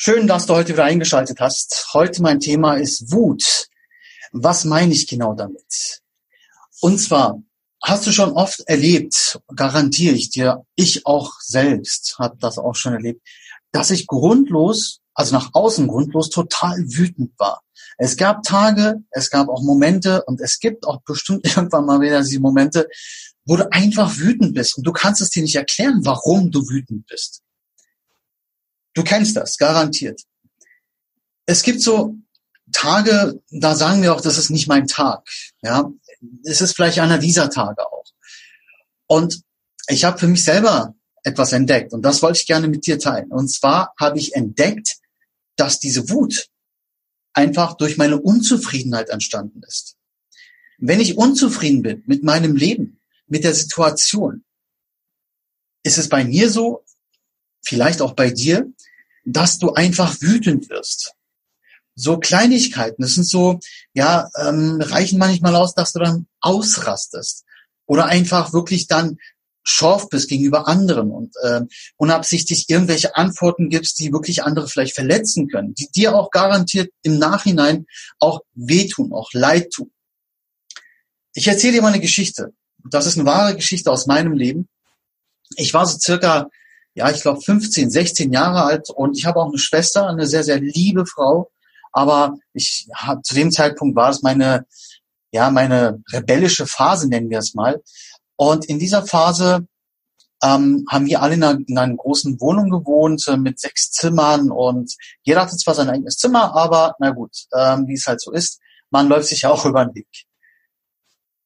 Schön, dass du heute wieder eingeschaltet hast. Heute mein Thema ist Wut. Was meine ich genau damit? Und zwar hast du schon oft erlebt, garantiere ich dir, ich auch selbst habe das auch schon erlebt, dass ich grundlos, also nach außen grundlos, total wütend war. Es gab Tage, es gab auch Momente und es gibt auch bestimmt irgendwann mal wieder diese Momente, wo du einfach wütend bist und du kannst es dir nicht erklären, warum du wütend bist. Du kennst das, garantiert. Es gibt so Tage, da sagen wir auch, das ist nicht mein Tag. Ja, es ist vielleicht einer dieser Tage auch. Und ich habe für mich selber etwas entdeckt und das wollte ich gerne mit dir teilen. Und zwar habe ich entdeckt, dass diese Wut einfach durch meine Unzufriedenheit entstanden ist. Wenn ich unzufrieden bin mit meinem Leben, mit der Situation, ist es bei mir so, vielleicht auch bei dir, dass du einfach wütend wirst. So Kleinigkeiten, das sind so, ja, ähm, reichen manchmal aus, dass du dann ausrastest oder einfach wirklich dann scharf bist gegenüber anderen und äh, unabsichtlich irgendwelche Antworten gibst, die wirklich andere vielleicht verletzen können, die dir auch garantiert im Nachhinein auch wehtun, auch leid tun. Ich erzähle dir mal eine Geschichte. Das ist eine wahre Geschichte aus meinem Leben. Ich war so circa, ja, ich glaube 15, 16 Jahre alt und ich habe auch eine Schwester, eine sehr, sehr liebe Frau. Aber ich zu dem Zeitpunkt war es meine, ja, meine rebellische Phase, nennen wir es mal. Und in dieser Phase ähm, haben wir alle in einer, in einer großen Wohnung gewohnt äh, mit sechs Zimmern und jeder hatte zwar sein eigenes Zimmer, aber na gut, ähm, wie es halt so ist, man läuft sich ja auch über den Weg.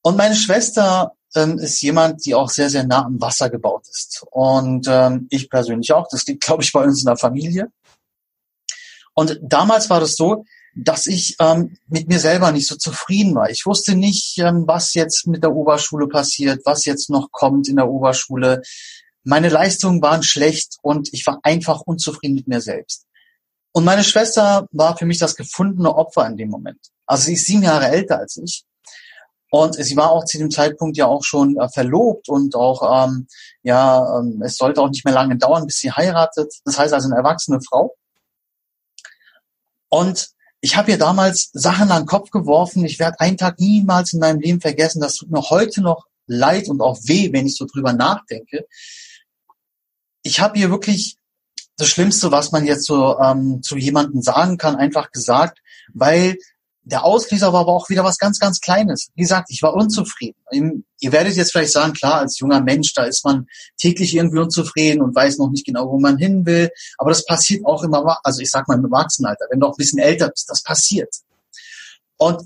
Und meine Schwester ähm, ist jemand, die auch sehr, sehr nah am Wasser gebaut ist. Und ähm, ich persönlich auch. Das liegt, glaube ich, bei uns in der Familie. Und damals war das so, dass ich ähm, mit mir selber nicht so zufrieden war. Ich wusste nicht, ähm, was jetzt mit der Oberschule passiert, was jetzt noch kommt in der Oberschule. Meine Leistungen waren schlecht und ich war einfach unzufrieden mit mir selbst. Und meine Schwester war für mich das gefundene Opfer in dem Moment. Also sie ist sieben Jahre älter als ich. Und sie war auch zu dem Zeitpunkt ja auch schon äh, verlobt und auch, ähm, ja, ähm, es sollte auch nicht mehr lange dauern, bis sie heiratet. Das heißt also eine erwachsene Frau. Und ich habe ihr damals Sachen an den Kopf geworfen. Ich werde einen Tag niemals in meinem Leben vergessen. Das tut mir heute noch leid und auch weh, wenn ich so drüber nachdenke. Ich habe ihr wirklich das Schlimmste, was man jetzt so ähm, zu jemandem sagen kann, einfach gesagt, weil der Auslöser war aber auch wieder was ganz, ganz Kleines. Wie gesagt, ich war unzufrieden. Ihr werdet jetzt vielleicht sagen, klar, als junger Mensch, da ist man täglich irgendwie unzufrieden und weiß noch nicht genau, wo man hin will. Aber das passiert auch immer, also ich sag mal im Erwachsenenalter, wenn du auch ein bisschen älter bist, das passiert. Und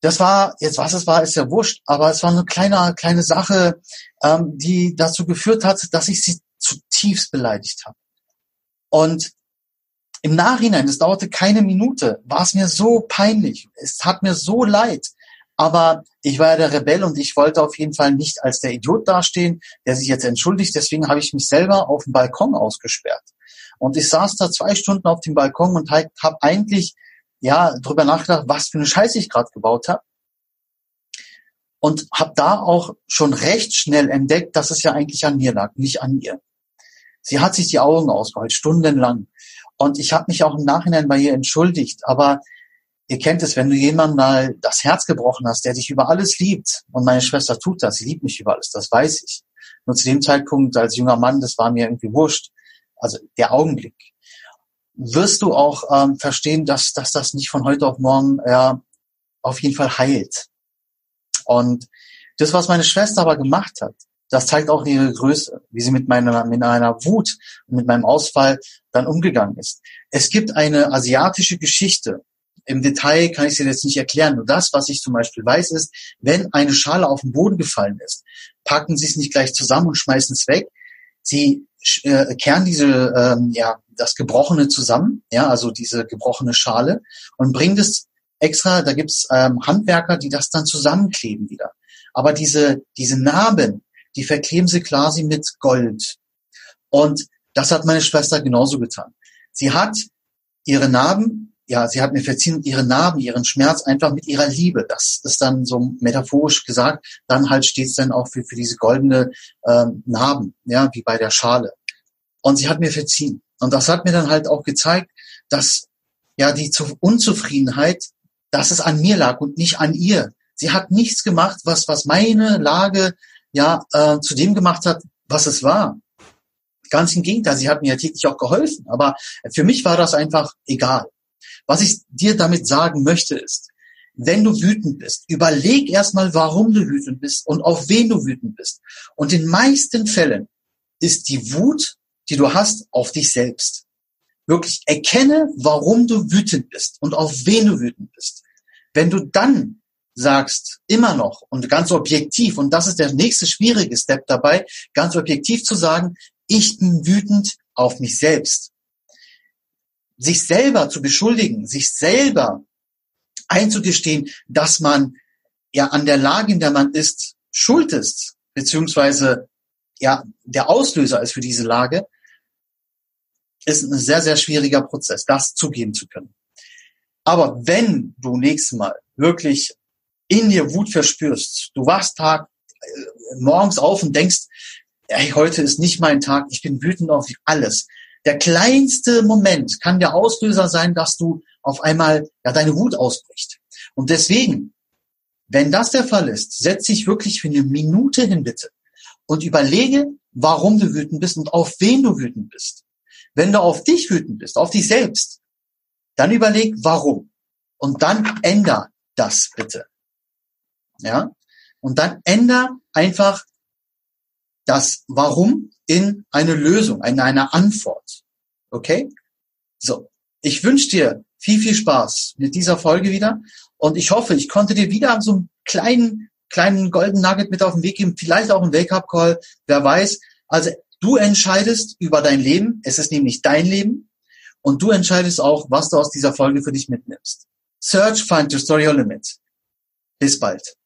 das war, jetzt was es war, ist ja wurscht, aber es war eine kleine, kleine Sache, ähm, die dazu geführt hat, dass ich sie zutiefst beleidigt habe. Und im Nachhinein, es dauerte keine Minute, war es mir so peinlich. Es hat mir so leid. Aber ich war ja der Rebell und ich wollte auf jeden Fall nicht als der Idiot dastehen, der sich jetzt entschuldigt. Deswegen habe ich mich selber auf dem Balkon ausgesperrt. Und ich saß da zwei Stunden auf dem Balkon und habe eigentlich ja drüber nachgedacht, was für eine Scheiße ich gerade gebaut habe. Und habe da auch schon recht schnell entdeckt, dass es ja eigentlich an mir lag, nicht an ihr. Sie hat sich die Augen ausgeheult, stundenlang. Und ich habe mich auch im Nachhinein bei ihr entschuldigt. Aber ihr kennt es, wenn du jemandem mal das Herz gebrochen hast, der dich über alles liebt. Und meine Schwester tut das, sie liebt mich über alles, das weiß ich. Nur zu dem Zeitpunkt als junger Mann, das war mir irgendwie wurscht. Also der Augenblick. Wirst du auch ähm, verstehen, dass, dass das nicht von heute auf morgen ja, auf jeden Fall heilt. Und das, was meine Schwester aber gemacht hat, das zeigt auch ihre Größe, wie sie mit meiner, mit meiner Wut und mit meinem Ausfall dann umgegangen ist. Es gibt eine asiatische Geschichte. Im Detail kann ich sie jetzt nicht erklären. Nur das, was ich zum Beispiel weiß, ist, wenn eine Schale auf den Boden gefallen ist, packen sie es nicht gleich zusammen und schmeißen es weg. Sie äh, kehren diese, ähm, ja, das Gebrochene zusammen, ja, also diese gebrochene Schale und bringen das extra, da gibt's ähm, Handwerker, die das dann zusammenkleben wieder. Aber diese, diese Narben, die verkleben sie quasi mit Gold. Und das hat meine Schwester genauso getan. Sie hat ihre Narben, ja, sie hat mir verziehen, ihre Narben, ihren Schmerz einfach mit ihrer Liebe. Das ist dann so metaphorisch gesagt, dann halt steht es dann auch für, für diese goldene ähm, Narben, ja, wie bei der Schale. Und sie hat mir verziehen. Und das hat mir dann halt auch gezeigt, dass ja die Unzufriedenheit, dass es an mir lag und nicht an ihr. Sie hat nichts gemacht, was was meine Lage ja äh, zu dem gemacht hat, was es war. Ganz im Gegenteil, sie hat mir ja täglich auch geholfen. Aber für mich war das einfach egal. Was ich dir damit sagen möchte ist, wenn du wütend bist, überleg erstmal, warum du wütend bist und auf wen du wütend bist. Und in meisten Fällen ist die Wut, die du hast, auf dich selbst. Wirklich erkenne, warum du wütend bist und auf wen du wütend bist. Wenn du dann sagst, immer noch und ganz objektiv, und das ist der nächste schwierige Step dabei, ganz objektiv zu sagen, ich bin wütend auf mich selbst. Sich selber zu beschuldigen, sich selber einzugestehen, dass man ja an der Lage, in der man ist, schuld ist, beziehungsweise ja der Auslöser ist für diese Lage, ist ein sehr, sehr schwieriger Prozess, das zugeben zu können. Aber wenn du nächstes Mal wirklich in dir Wut verspürst, du wachst Tag äh, morgens auf und denkst, ey, heute ist nicht mein Tag, ich bin wütend auf alles. Der kleinste Moment kann der Auslöser sein, dass du auf einmal ja deine Wut ausbricht. Und deswegen, wenn das der Fall ist, setz dich wirklich für eine Minute hin, bitte, und überlege, warum du wütend bist und auf wen du wütend bist. Wenn du auf dich wütend bist, auf dich selbst, dann überleg, warum. Und dann änder das bitte. Ja? Und dann änder einfach das Warum in eine Lösung, in eine Antwort. Okay? So. Ich wünsche dir viel, viel Spaß mit dieser Folge wieder. Und ich hoffe, ich konnte dir wieder so einen kleinen, kleinen Golden Nugget mit auf den Weg geben. Vielleicht auch einen Wake-up-Call. Wer weiß. Also, du entscheidest über dein Leben. Es ist nämlich dein Leben. Und du entscheidest auch, was du aus dieser Folge für dich mitnimmst. Search, find your story, your limit. Bis bald.